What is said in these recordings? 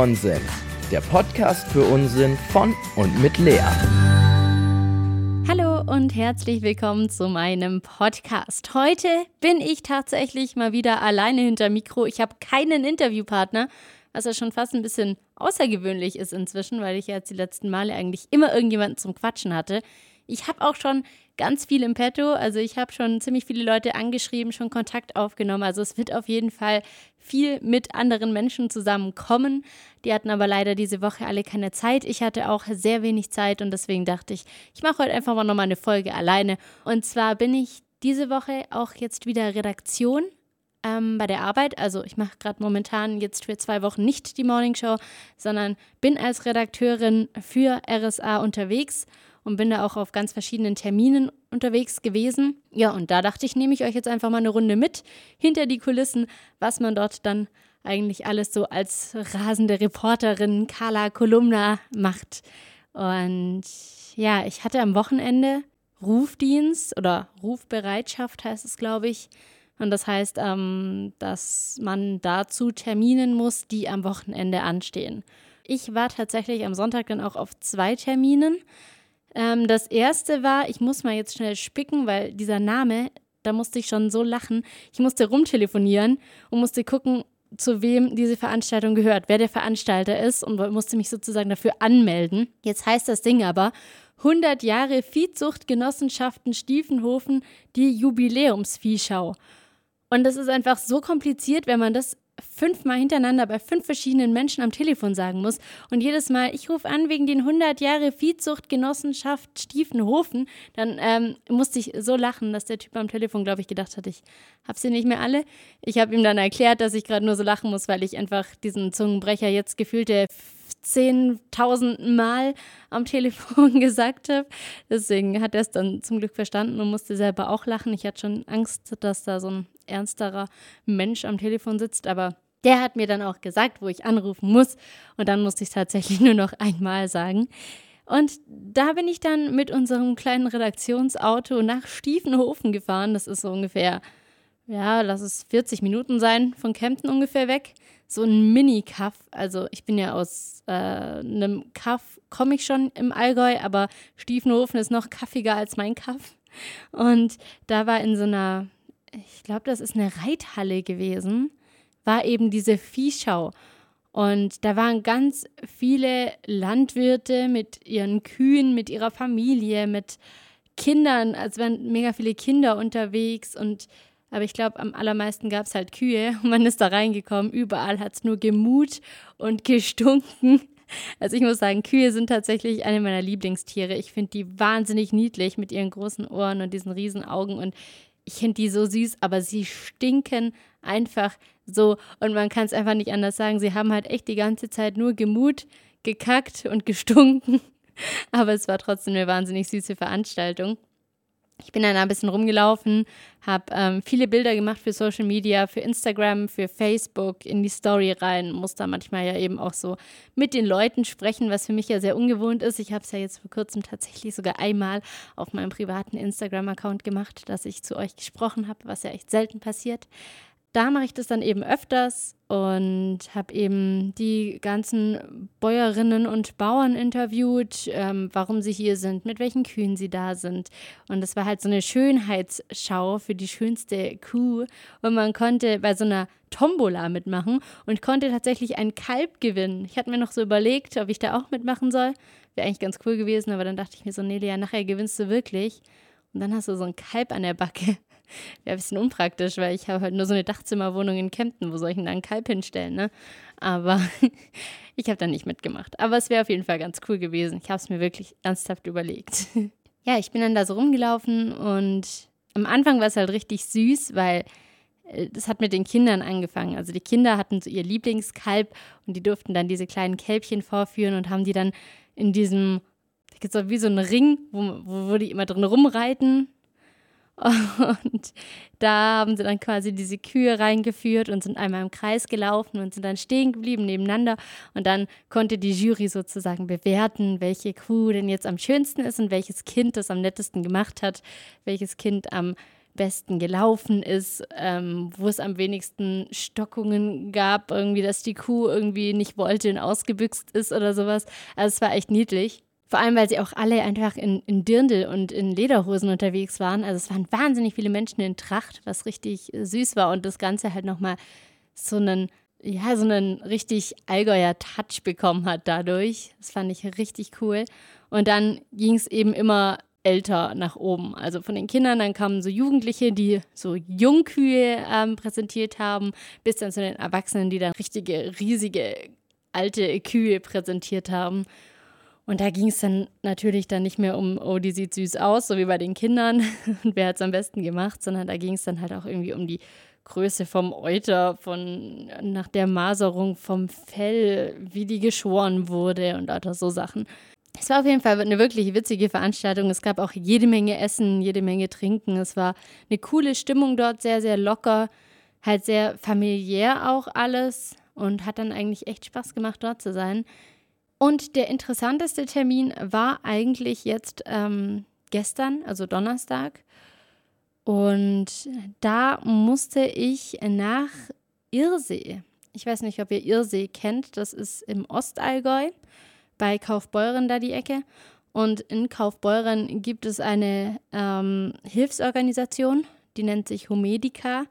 Nonsens, der Podcast für Unsinn von und mit Lea. Hallo und herzlich willkommen zu meinem Podcast. Heute bin ich tatsächlich mal wieder alleine hinter Mikro. Ich habe keinen Interviewpartner, was ja schon fast ein bisschen außergewöhnlich ist inzwischen, weil ich ja jetzt die letzten Male eigentlich immer irgendjemanden zum Quatschen hatte. Ich habe auch schon ganz viel im Petto. Also ich habe schon ziemlich viele Leute angeschrieben, schon Kontakt aufgenommen. Also es wird auf jeden Fall viel mit anderen Menschen zusammenkommen. Die hatten aber leider diese Woche alle keine Zeit. Ich hatte auch sehr wenig Zeit und deswegen dachte ich, ich mache heute einfach mal nochmal eine Folge alleine. Und zwar bin ich diese Woche auch jetzt wieder Redaktion ähm, bei der Arbeit. Also ich mache gerade momentan jetzt für zwei Wochen nicht die Morning Show, sondern bin als Redakteurin für RSA unterwegs und bin da auch auf ganz verschiedenen Terminen unterwegs gewesen. Ja, und da dachte ich, nehme ich euch jetzt einfach mal eine Runde mit hinter die Kulissen, was man dort dann eigentlich alles so als rasende Reporterin Carla Kolumna macht. Und ja, ich hatte am Wochenende Rufdienst oder Rufbereitschaft heißt es, glaube ich. Und das heißt, ähm, dass man dazu Terminen muss, die am Wochenende anstehen. Ich war tatsächlich am Sonntag dann auch auf zwei Terminen. Ähm, das erste war, ich muss mal jetzt schnell spicken, weil dieser Name, da musste ich schon so lachen. Ich musste rumtelefonieren und musste gucken, zu wem diese Veranstaltung gehört, wer der Veranstalter ist und musste mich sozusagen dafür anmelden. Jetzt heißt das Ding aber 100 Jahre Viehzuchtgenossenschaften Stiefenhofen, die Jubiläumsviehschau. Und das ist einfach so kompliziert, wenn man das fünfmal hintereinander bei fünf verschiedenen Menschen am Telefon sagen muss. Und jedes Mal, ich rufe an wegen den 100 Jahre Viehzuchtgenossenschaft Stiefenhofen, dann ähm, musste ich so lachen, dass der Typ am Telefon, glaube ich, gedacht hat, ich habe sie nicht mehr alle. Ich habe ihm dann erklärt, dass ich gerade nur so lachen muss, weil ich einfach diesen Zungenbrecher jetzt gefühlte 10.000 Mal am Telefon gesagt habe. Deswegen hat er es dann zum Glück verstanden und musste selber auch lachen. Ich hatte schon Angst, dass da so ein ernsterer Mensch am Telefon sitzt, aber der hat mir dann auch gesagt, wo ich anrufen muss. Und dann musste ich es tatsächlich nur noch einmal sagen. Und da bin ich dann mit unserem kleinen Redaktionsauto nach Stiefenhofen gefahren. Das ist so ungefähr, ja, lass es 40 Minuten sein, von Kempten ungefähr weg so ein Mini-Kaff. Also ich bin ja aus äh, einem Kaff, komme ich schon im Allgäu, aber Stiefenhofen ist noch kaffiger als mein Kaff. Und da war in so einer, ich glaube, das ist eine Reithalle gewesen, war eben diese Viehschau. Und da waren ganz viele Landwirte mit ihren Kühen, mit ihrer Familie, mit Kindern, also waren mega viele Kinder unterwegs und aber ich glaube, am allermeisten gab es halt Kühe. Man ist da reingekommen. Überall hat es nur gemut und gestunken. Also ich muss sagen, Kühe sind tatsächlich eine meiner Lieblingstiere. Ich finde die wahnsinnig niedlich mit ihren großen Ohren und diesen riesen Augen. Und ich finde die so süß, aber sie stinken einfach so. Und man kann es einfach nicht anders sagen. Sie haben halt echt die ganze Zeit nur gemut, gekackt und gestunken. Aber es war trotzdem eine wahnsinnig süße Veranstaltung. Ich bin dann ein bisschen rumgelaufen, habe ähm, viele Bilder gemacht für Social Media, für Instagram, für Facebook, in die Story rein, muss da manchmal ja eben auch so mit den Leuten sprechen, was für mich ja sehr ungewohnt ist. Ich habe es ja jetzt vor kurzem tatsächlich sogar einmal auf meinem privaten Instagram-Account gemacht, dass ich zu euch gesprochen habe, was ja echt selten passiert da mache ich das dann eben öfters und habe eben die ganzen Bäuerinnen und Bauern interviewt, ähm, warum sie hier sind, mit welchen Kühen sie da sind. Und das war halt so eine Schönheitsschau für die schönste Kuh. Und man konnte bei so einer Tombola mitmachen und konnte tatsächlich ein Kalb gewinnen. Ich hatte mir noch so überlegt, ob ich da auch mitmachen soll. Wäre eigentlich ganz cool gewesen, aber dann dachte ich mir so, nee, Lea, nachher gewinnst du wirklich. Und dann hast du so ein Kalb an der Backe. Wäre ein bisschen unpraktisch, weil ich habe halt nur so eine Dachzimmerwohnung in Kempten. Wo soll ich denn da einen Kalb hinstellen, ne? Aber ich habe da nicht mitgemacht. Aber es wäre auf jeden Fall ganz cool gewesen. Ich habe es mir wirklich ernsthaft überlegt. ja, ich bin dann da so rumgelaufen und am Anfang war es halt richtig süß, weil äh, das hat mit den Kindern angefangen. Also die Kinder hatten so ihr Lieblingskalb und die durften dann diese kleinen Kälbchen vorführen und haben die dann in diesem, wie so ein Ring, wo, wo die immer drin rumreiten, und da haben sie dann quasi diese Kühe reingeführt und sind einmal im Kreis gelaufen und sind dann stehen geblieben nebeneinander. Und dann konnte die Jury sozusagen bewerten, welche Kuh denn jetzt am schönsten ist und welches Kind das am nettesten gemacht hat, welches Kind am besten gelaufen ist, ähm, wo es am wenigsten Stockungen gab, irgendwie, dass die Kuh irgendwie nicht wollte und ausgebüxt ist oder sowas. Also es war echt niedlich. Vor allem, weil sie auch alle einfach in, in Dirndl und in Lederhosen unterwegs waren. Also es waren wahnsinnig viele Menschen in Tracht, was richtig süß war und das Ganze halt nochmal so einen, ja, so einen richtig Allgäuer Touch bekommen hat dadurch. Das fand ich richtig cool. Und dann ging es eben immer älter nach oben. Also von den Kindern, dann kamen so Jugendliche, die so Jungkühe ähm, präsentiert haben, bis dann zu den Erwachsenen, die dann richtige, riesige, alte Kühe präsentiert haben. Und da ging es dann natürlich dann nicht mehr um, oh, die sieht süß aus, so wie bei den Kindern und wer hat es am besten gemacht, sondern da ging es dann halt auch irgendwie um die Größe vom Euter, von nach der Maserung vom Fell, wie die geschoren wurde und lauter so Sachen. Es war auf jeden Fall eine wirklich witzige Veranstaltung. Es gab auch jede Menge Essen, jede Menge Trinken. Es war eine coole Stimmung dort, sehr, sehr locker, halt sehr familiär auch alles und hat dann eigentlich echt Spaß gemacht, dort zu sein. Und der interessanteste Termin war eigentlich jetzt ähm, gestern, also Donnerstag. Und da musste ich nach Irsee. Ich weiß nicht, ob ihr Irsee kennt. Das ist im Ostallgäu bei Kaufbeuren da die Ecke. Und in Kaufbeuren gibt es eine ähm, Hilfsorganisation, die nennt sich Homedica.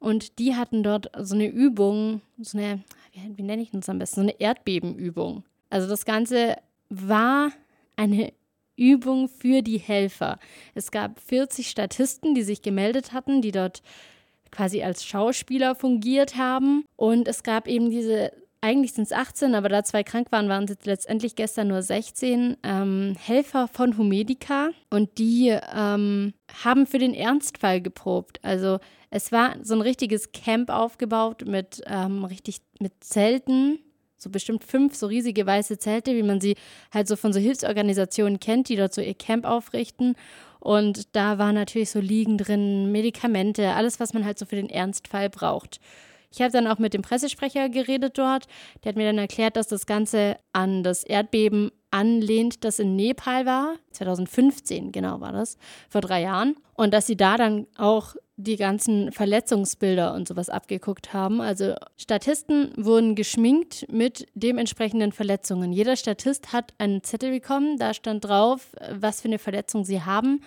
Und die hatten dort so eine Übung, so eine, wie, wie nenne ich das am besten, so eine Erdbebenübung. Also das Ganze war eine Übung für die Helfer. Es gab 40 Statisten, die sich gemeldet hatten, die dort quasi als Schauspieler fungiert haben. Und es gab eben diese eigentlich sind es 18, aber da zwei krank waren, waren es letztendlich gestern nur 16 ähm, Helfer von Humedica und die ähm, haben für den Ernstfall geprobt. Also es war so ein richtiges Camp aufgebaut mit ähm, richtig mit Zelten, so bestimmt fünf so riesige weiße Zelte, wie man sie halt so von so Hilfsorganisationen kennt, die dort so ihr Camp aufrichten. Und da war natürlich so Liegen drin, Medikamente, alles, was man halt so für den Ernstfall braucht. Ich habe dann auch mit dem Pressesprecher geredet dort. Der hat mir dann erklärt, dass das Ganze an das Erdbeben anlehnt, das in Nepal war. 2015, genau war das, vor drei Jahren. Und dass sie da dann auch die ganzen Verletzungsbilder und sowas abgeguckt haben. Also Statisten wurden geschminkt mit dementsprechenden Verletzungen. Jeder Statist hat einen Zettel bekommen, da stand drauf, was für eine Verletzung sie haben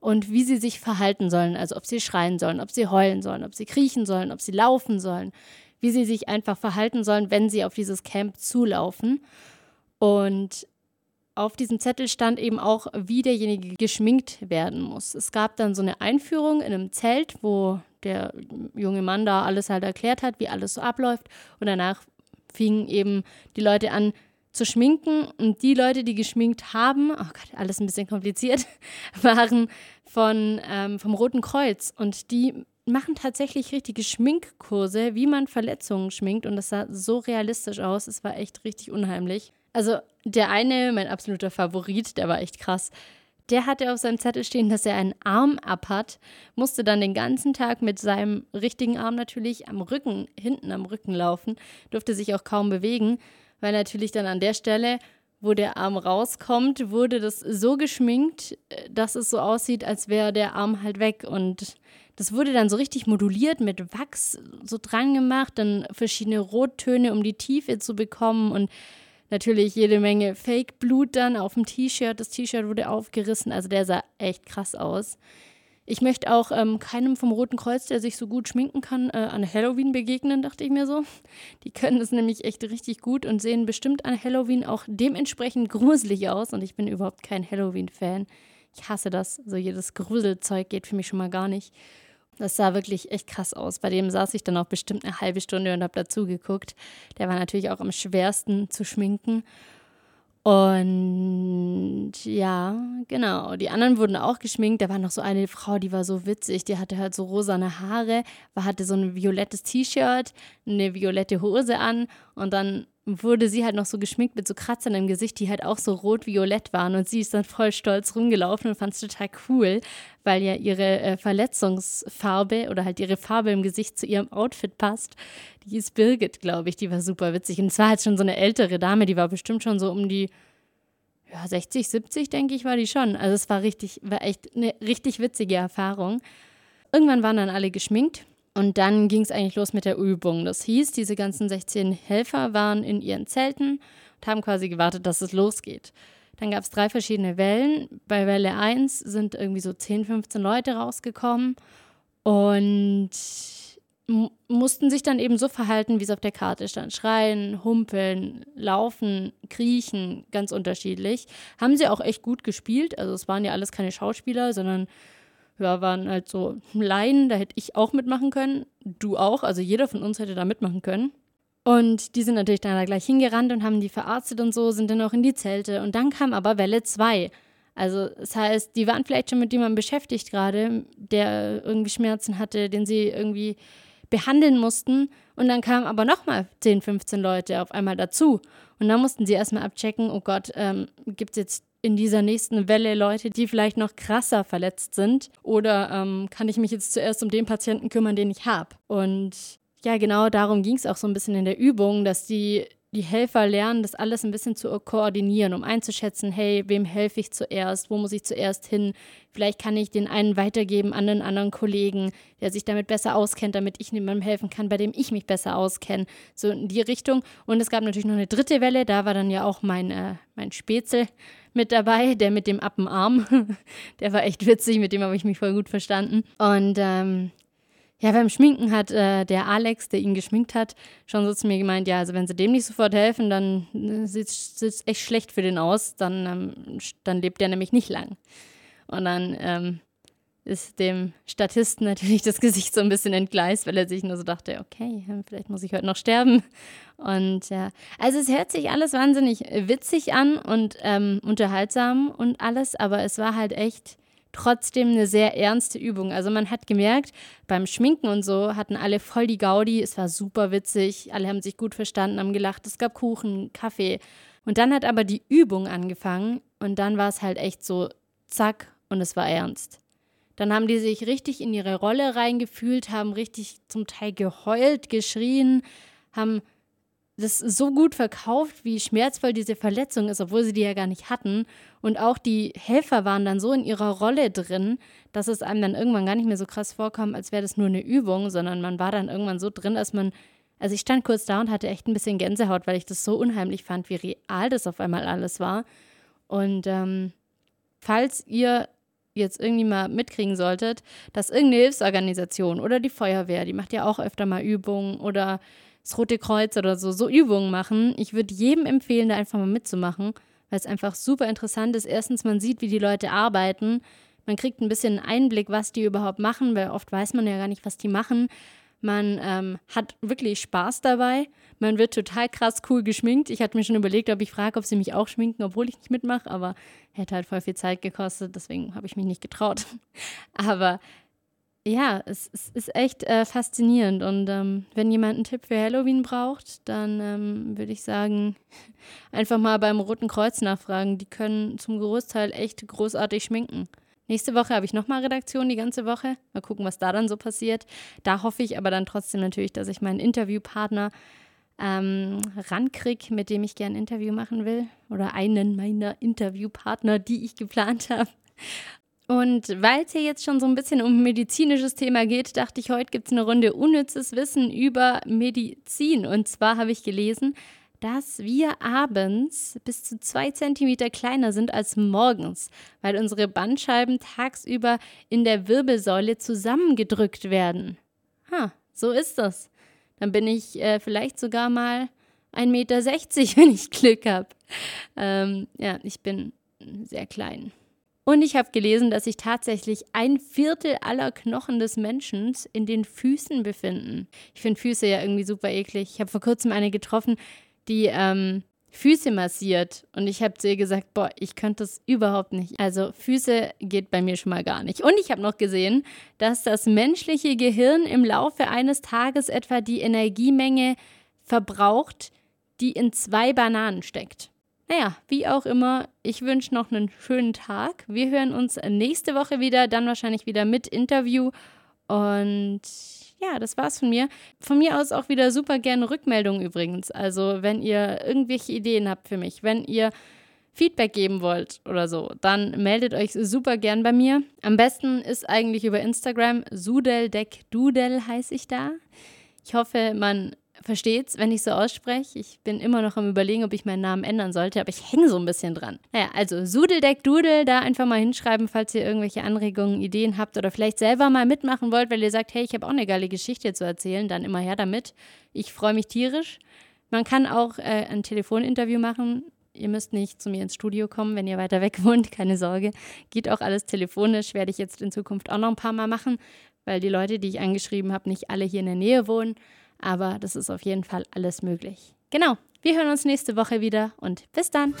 und wie sie sich verhalten sollen. Also ob sie schreien sollen, ob sie heulen sollen, ob sie kriechen sollen, ob sie laufen sollen, wie sie sich einfach verhalten sollen, wenn sie auf dieses Camp zulaufen. Und auf diesem Zettel stand eben auch, wie derjenige geschminkt werden muss. Es gab dann so eine Einführung in einem Zelt, wo der junge Mann da alles halt erklärt hat, wie alles so abläuft. Und danach fingen eben die Leute an, zu schminken. Und die Leute, die geschminkt haben, oh Gott, alles ein bisschen kompliziert, waren von, ähm, vom Roten Kreuz. Und die machen tatsächlich richtige Schminkkurse, wie man Verletzungen schminkt. Und das sah so realistisch aus. Es war echt richtig unheimlich. Also der eine, mein absoluter Favorit, der war echt krass. Der hatte auf seinem Zettel stehen, dass er einen Arm ab hat, musste dann den ganzen Tag mit seinem richtigen Arm natürlich am Rücken, hinten am Rücken laufen, durfte sich auch kaum bewegen weil natürlich dann an der Stelle, wo der Arm rauskommt, wurde das so geschminkt, äh, dass es so aussieht, als wäre der Arm halt weg. Und das wurde dann so richtig moduliert mit Wachs so dran gemacht, dann verschiedene Rottöne, um die Tiefe zu bekommen und natürlich jede Menge Fake-Blut dann auf dem T-Shirt. Das T-Shirt wurde aufgerissen, also der sah echt krass aus. Ich möchte auch ähm, keinem vom Roten Kreuz, der sich so gut schminken kann, äh, an Halloween begegnen, dachte ich mir so. Die können das nämlich echt richtig gut und sehen bestimmt an Halloween auch dementsprechend gruselig aus. Und ich bin überhaupt kein Halloween-Fan. Ich hasse das. So jedes Gruselzeug geht für mich schon mal gar nicht. Das sah wirklich echt krass aus. Bei dem saß ich dann auch bestimmt eine halbe Stunde und habe dazu geguckt. Der war natürlich auch am schwersten zu schminken. Und ja, genau. Die anderen wurden auch geschminkt. Da war noch so eine Frau, die war so witzig. Die hatte halt so rosane Haare, hatte so ein violettes T-Shirt, eine violette Hose an und dann wurde sie halt noch so geschminkt mit so Kratzern im Gesicht, die halt auch so rot-violett waren. Und sie ist dann voll stolz rumgelaufen und fand es total cool, weil ja ihre äh, Verletzungsfarbe oder halt ihre Farbe im Gesicht zu ihrem Outfit passt. Die hieß Birgit, glaube ich, die war super witzig. Und es war halt schon so eine ältere Dame, die war bestimmt schon so um die ja, 60, 70, denke ich, war die schon. Also es war richtig, war echt eine richtig witzige Erfahrung. Irgendwann waren dann alle geschminkt und dann ging es eigentlich los mit der Übung. Das hieß, diese ganzen 16 Helfer waren in ihren Zelten und haben quasi gewartet, dass es losgeht. Dann gab es drei verschiedene Wellen. Bei Welle 1 sind irgendwie so 10, 15 Leute rausgekommen und mussten sich dann eben so verhalten, wie es auf der Karte stand. Schreien, humpeln, laufen, kriechen, ganz unterschiedlich. Haben sie auch echt gut gespielt. Also es waren ja alles keine Schauspieler, sondern ja, waren halt so Laien. Da hätte ich auch mitmachen können. Du auch. Also jeder von uns hätte da mitmachen können. Und die sind natürlich dann da gleich hingerannt und haben die verarztet und so, sind dann auch in die Zelte. Und dann kam aber Welle 2. Also das heißt, die waren vielleicht schon mit jemandem beschäftigt gerade, der irgendwie Schmerzen hatte, den sie irgendwie behandeln mussten. Und dann kamen aber nochmal 10, 15 Leute auf einmal dazu. Und dann mussten sie erstmal abchecken, oh Gott, ähm, gibt es jetzt in dieser nächsten Welle Leute, die vielleicht noch krasser verletzt sind? Oder ähm, kann ich mich jetzt zuerst um den Patienten kümmern, den ich habe? Und ja, genau darum ging es auch so ein bisschen in der Übung, dass die, die Helfer lernen, das alles ein bisschen zu koordinieren, um einzuschätzen, hey, wem helfe ich zuerst, wo muss ich zuerst hin? Vielleicht kann ich den einen weitergeben an einen anderen Kollegen, der sich damit besser auskennt, damit ich niemandem helfen kann, bei dem ich mich besser auskenne. So in die Richtung. Und es gab natürlich noch eine dritte Welle, da war dann ja auch mein, äh, mein Spätzle mit dabei, der mit dem Appenarm. der war echt witzig, mit dem habe ich mich voll gut verstanden. Und ähm, ja, beim Schminken hat äh, der Alex, der ihn geschminkt hat, schon so zu mir gemeint, ja, also wenn sie dem nicht sofort helfen, dann äh, sieht es echt schlecht für den aus, dann, ähm, dann lebt der nämlich nicht lang. Und dann ähm, ist dem Statisten natürlich das Gesicht so ein bisschen entgleist, weil er sich nur so dachte, okay, vielleicht muss ich heute noch sterben. Und ja, also es hört sich alles wahnsinnig witzig an und ähm, unterhaltsam und alles, aber es war halt echt trotzdem eine sehr ernste Übung. Also man hat gemerkt, beim Schminken und so hatten alle voll die Gaudi. Es war super witzig. Alle haben sich gut verstanden, haben gelacht. Es gab Kuchen, Kaffee. Und dann hat aber die Übung angefangen und dann war es halt echt so zack und es war ernst. Dann haben die sich richtig in ihre Rolle reingefühlt, haben richtig zum Teil geheult, geschrien, haben das so gut verkauft, wie schmerzvoll diese Verletzung ist, obwohl sie die ja gar nicht hatten. Und auch die Helfer waren dann so in ihrer Rolle drin, dass es einem dann irgendwann gar nicht mehr so krass vorkam, als wäre das nur eine Übung, sondern man war dann irgendwann so drin, dass man. Also ich stand kurz da und hatte echt ein bisschen Gänsehaut, weil ich das so unheimlich fand, wie real das auf einmal alles war. Und ähm, falls ihr jetzt irgendwie mal mitkriegen solltet, dass irgendeine Hilfsorganisation oder die Feuerwehr, die macht ja auch öfter mal Übungen oder das Rote Kreuz oder so, so Übungen machen. Ich würde jedem empfehlen, da einfach mal mitzumachen, weil es einfach super interessant ist. Erstens, man sieht, wie die Leute arbeiten. Man kriegt ein bisschen Einblick, was die überhaupt machen, weil oft weiß man ja gar nicht, was die machen. Man ähm, hat wirklich Spaß dabei. Man wird total krass cool geschminkt. Ich hatte mir schon überlegt, ob ich frage, ob sie mich auch schminken, obwohl ich nicht mitmache, aber hätte halt voll viel Zeit gekostet, deswegen habe ich mich nicht getraut. Aber ja, es, es ist echt äh, faszinierend. Und ähm, wenn jemand einen Tipp für Halloween braucht, dann ähm, würde ich sagen, einfach mal beim Roten Kreuz nachfragen. Die können zum Großteil echt großartig schminken. Nächste Woche habe ich nochmal Redaktion die ganze Woche. Mal gucken, was da dann so passiert. Da hoffe ich aber dann trotzdem natürlich, dass ich meinen Interviewpartner ähm, rankriege, mit dem ich gerne ein Interview machen will. Oder einen meiner Interviewpartner, die ich geplant habe. Und weil es hier jetzt schon so ein bisschen um medizinisches Thema geht, dachte ich, heute gibt es eine Runde unnützes Wissen über Medizin. Und zwar habe ich gelesen, dass wir abends bis zu zwei Zentimeter kleiner sind als morgens, weil unsere Bandscheiben tagsüber in der Wirbelsäule zusammengedrückt werden. Ha, so ist das. Dann bin ich äh, vielleicht sogar mal 1,60 Meter, wenn ich Glück habe. Ähm, ja, ich bin sehr klein. Und ich habe gelesen, dass sich tatsächlich ein Viertel aller Knochen des Menschen in den Füßen befinden. Ich finde Füße ja irgendwie super eklig. Ich habe vor kurzem eine getroffen, die ähm, Füße massiert. Und ich habe zu ihr gesagt, boah, ich könnte das überhaupt nicht. Also Füße geht bei mir schon mal gar nicht. Und ich habe noch gesehen, dass das menschliche Gehirn im Laufe eines Tages etwa die Energiemenge verbraucht, die in zwei Bananen steckt. Naja, wie auch immer, ich wünsche noch einen schönen Tag. Wir hören uns nächste Woche wieder, dann wahrscheinlich wieder mit Interview. Und ja, das war's von mir. Von mir aus auch wieder super gerne Rückmeldungen übrigens. Also, wenn ihr irgendwelche Ideen habt für mich, wenn ihr Feedback geben wollt oder so, dann meldet euch super gern bei mir. Am besten ist eigentlich über Instagram. Sudeldeckdudel heiße ich da. Ich hoffe, man versteht's, wenn ich so ausspreche. Ich bin immer noch am überlegen, ob ich meinen Namen ändern sollte, aber ich hänge so ein bisschen dran. Naja, also Sudeldeckdudel, da einfach mal hinschreiben, falls ihr irgendwelche Anregungen, Ideen habt oder vielleicht selber mal mitmachen wollt, weil ihr sagt, hey, ich habe auch eine geile Geschichte zu erzählen, dann immer her damit. Ich freue mich tierisch. Man kann auch äh, ein Telefoninterview machen. Ihr müsst nicht zu mir ins Studio kommen, wenn ihr weiter weg wohnt, keine Sorge. Geht auch alles telefonisch, werde ich jetzt in Zukunft auch noch ein paar Mal machen, weil die Leute, die ich angeschrieben habe, nicht alle hier in der Nähe wohnen. Aber das ist auf jeden Fall alles möglich. Genau, wir hören uns nächste Woche wieder und bis dann.